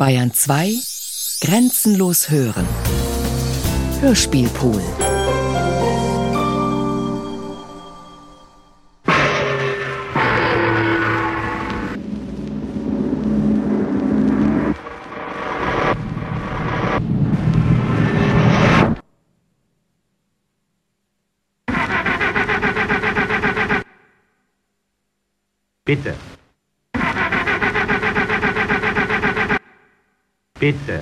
Bayern 2 Grenzenlos hören. Hörspielpool. Bitte. Bitte.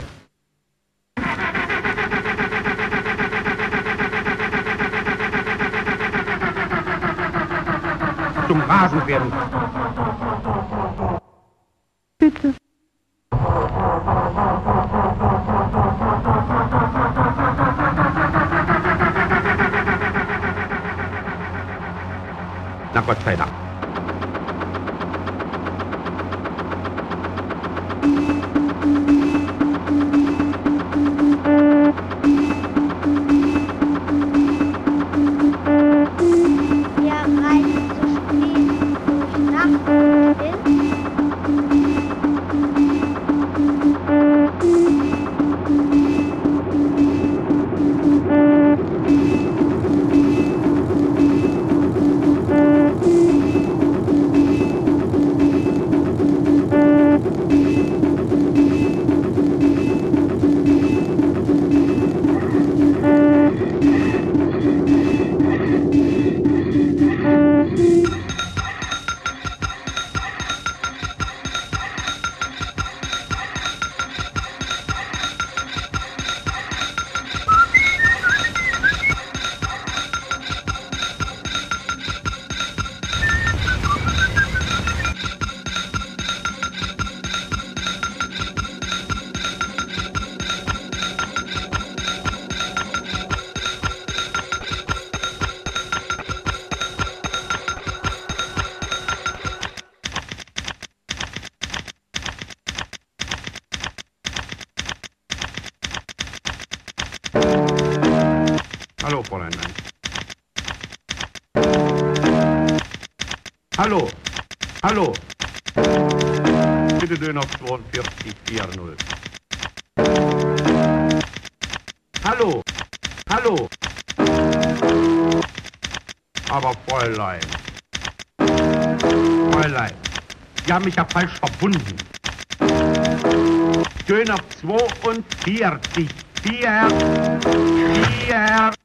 Zum Rasen werden. Bitte. Na Gott sei Dank. Fräulein, nein. Hallo, hallo. Bitte Döner 4240. Hallo, hallo. Aber Fräulein. Fräulein, Sie haben mich ja falsch verbunden. Döner 42, 4, 4,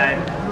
time.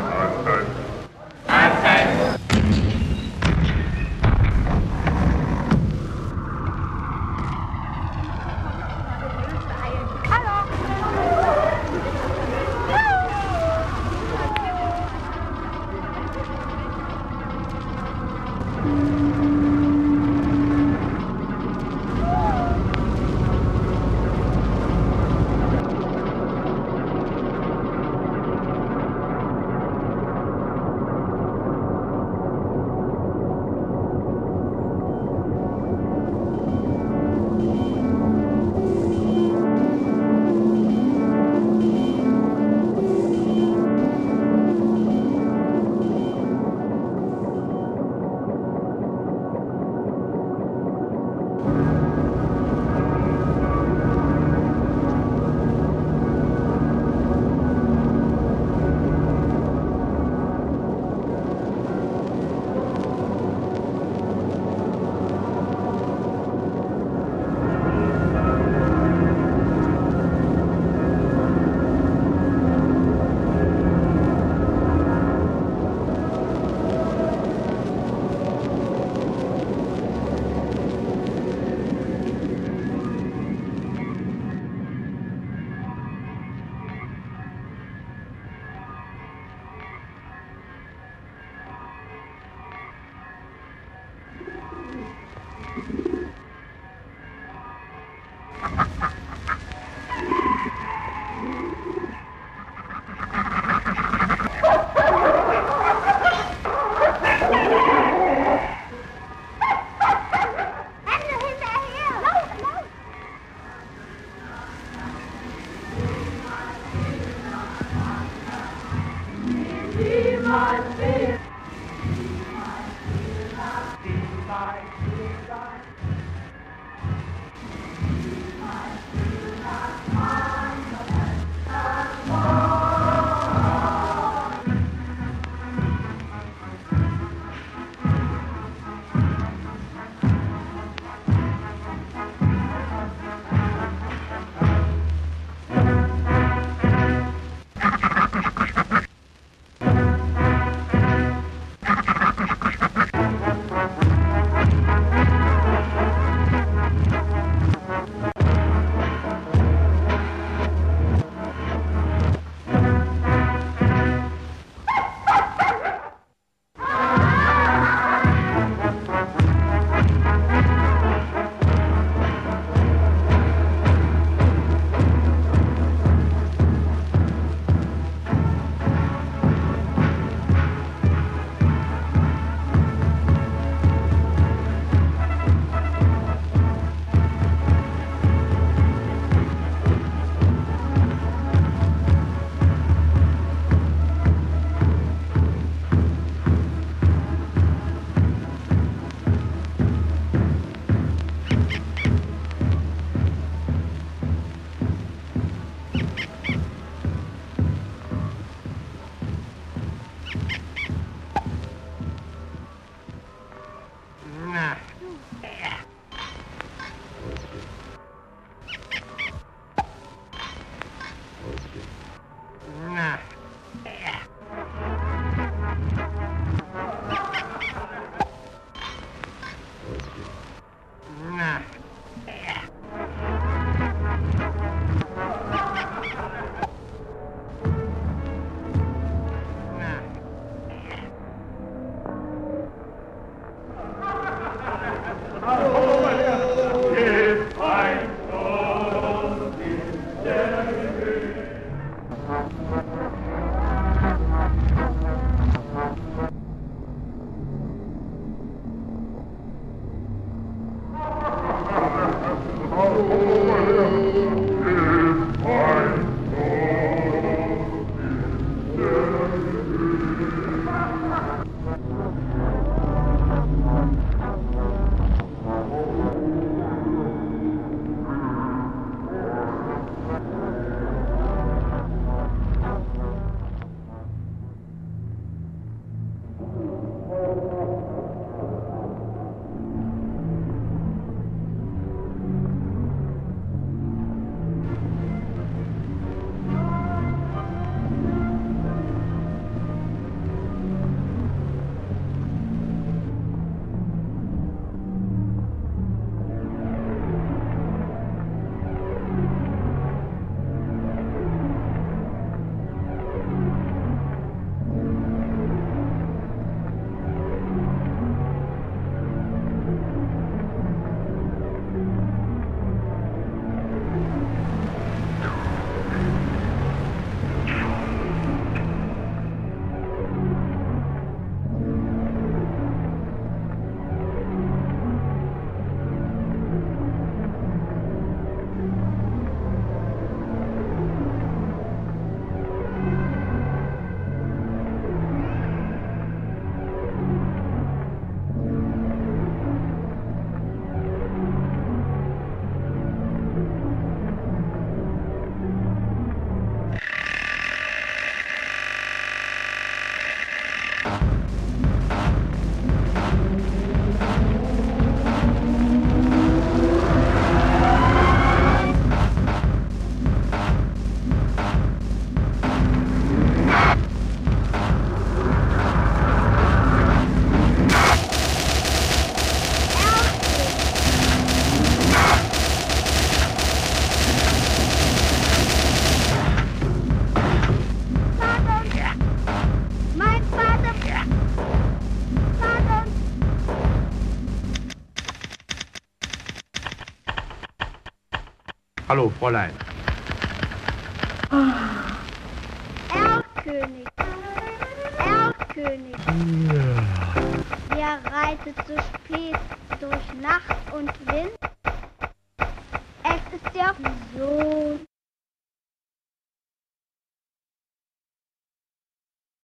Hallo, Fräulein. Erlkönig. Erlkönig. Wer reitet so spät durch Nacht und Wind? Es ist ja so